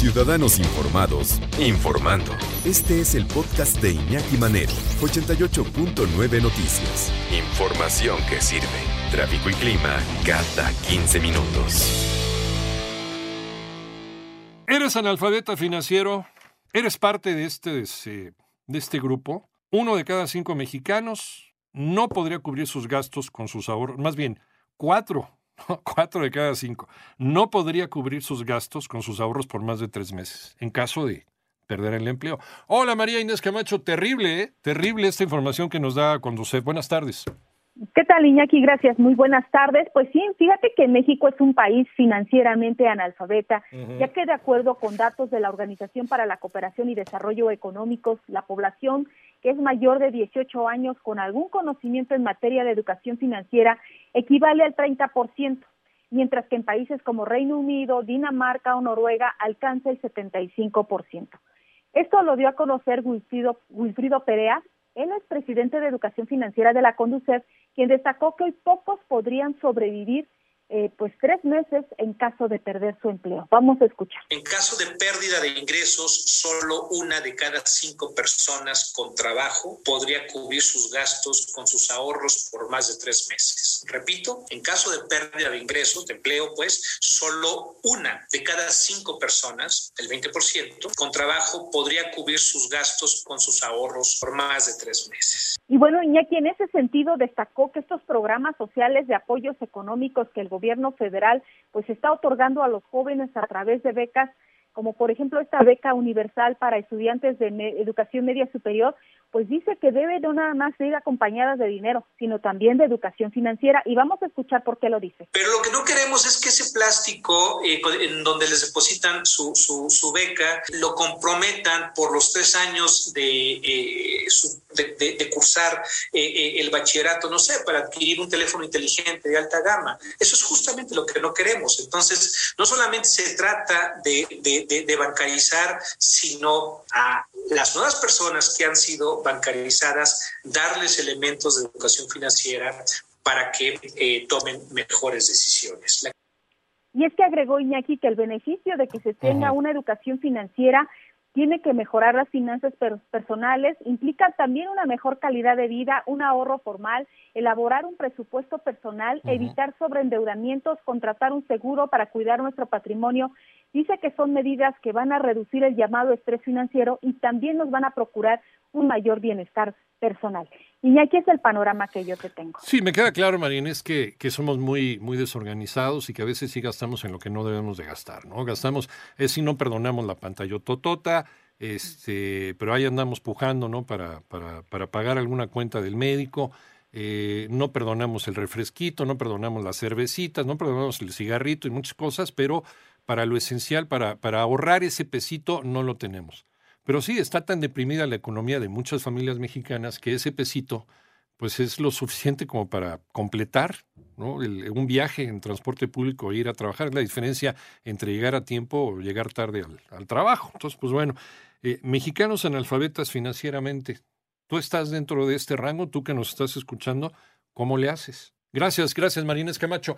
Ciudadanos Informados, informando. Este es el podcast de Iñaki Manero, 88.9 Noticias. Información que sirve. Tráfico y clima cada 15 minutos. ¿Eres analfabeta financiero? ¿Eres parte de este, de este grupo? Uno de cada cinco mexicanos no podría cubrir sus gastos con sus ahorros. Más bien, cuatro cuatro de cada cinco, no podría cubrir sus gastos con sus ahorros por más de tres meses, en caso de perder el empleo. Hola María Inés Camacho, terrible, ¿eh? terrible esta información que nos da Conducef. Buenas tardes. ¿Qué tal, Iñaki? Gracias. Muy buenas tardes. Pues sí, fíjate que México es un país financieramente analfabeta, ya que de acuerdo con datos de la Organización para la Cooperación y Desarrollo Económicos, la población que es mayor de 18 años con algún conocimiento en materia de educación financiera equivale al 30%, mientras que en países como Reino Unido, Dinamarca o Noruega alcanza el 75%. Esto lo dio a conocer Wilfrido, Wilfrido Perea, él es presidente de Educación Financiera de la Conducef, quien destacó que hoy pocos podrían sobrevivir eh, pues tres meses en caso de perder su empleo. Vamos a escuchar. En caso de pérdida de ingresos, solo una de cada cinco personas con trabajo podría cubrir sus gastos con sus ahorros por más de tres meses. Repito, en caso de pérdida de ingresos, de empleo, pues solo una de cada cinco personas, el 20%, con trabajo podría cubrir sus gastos con sus ahorros por más de tres meses. Y bueno, Iñaki, en ese sentido destacó que estos programas sociales de apoyos económicos que el gobierno gobierno federal pues está otorgando a los jóvenes a través de becas como por ejemplo esta beca universal para estudiantes de educación media superior, pues dice que debe no nada más ir acompañadas de dinero, sino también de educación financiera. Y vamos a escuchar por qué lo dice. Pero lo que no queremos es que ese plástico eh, en donde les depositan su, su, beca lo comprometan por los tres años de, eh, de, cursar eh, el bachillerato, no sé, para adquirir un teléfono inteligente de alta gama. Eso es justamente lo que no queremos. Entonces, no solamente se trata de, de bancarizar, sino a las nuevas personas que han sido bancarizadas, darles elementos de educación financiera para que eh, tomen mejores decisiones. Y es que agregó Iñaki que el beneficio de que se tenga una educación financiera tiene que mejorar las finanzas personales, implica también una mejor calidad de vida, un ahorro formal, elaborar un presupuesto personal, evitar sobreendeudamientos, contratar un seguro para cuidar nuestro patrimonio Dice que son medidas que van a reducir el llamado estrés financiero y también nos van a procurar un mayor bienestar personal. Y aquí es el panorama que yo te tengo. Sí, me queda claro, Marín, es que, que, somos muy, muy desorganizados y que a veces sí gastamos en lo que no debemos de gastar, ¿no? Gastamos, es si no perdonamos la pantalla totota, este, pero ahí andamos pujando, ¿no? Para, para, para pagar alguna cuenta del médico. Eh, no perdonamos el refresquito, no perdonamos las cervecitas, no perdonamos el cigarrito y muchas cosas, pero para lo esencial, para, para ahorrar ese pesito, no lo tenemos. Pero sí, está tan deprimida la economía de muchas familias mexicanas que ese pesito pues es lo suficiente como para completar ¿no? un viaje en transporte público e ir a trabajar. Es la diferencia entre llegar a tiempo o llegar tarde al, trabajo. Entonces, pues bueno, eh, mexicanos analfabetas financieramente, tú estás dentro de este rango, tú que nos estás escuchando, ¿cómo le haces? Gracias, gracias Marínez Camacho.